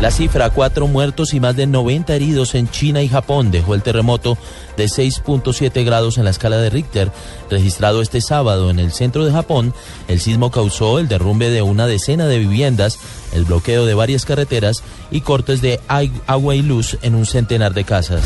La cifra, cuatro muertos y más de 90 heridos en China y Japón, dejó el terremoto de 6.7 grados en la escala de Richter, registrado este sábado en el centro de Japón. El sismo causó el derrumbe de una decena de viviendas, el bloqueo de varias carreteras y cortes de agua y luz en un centenar de casas.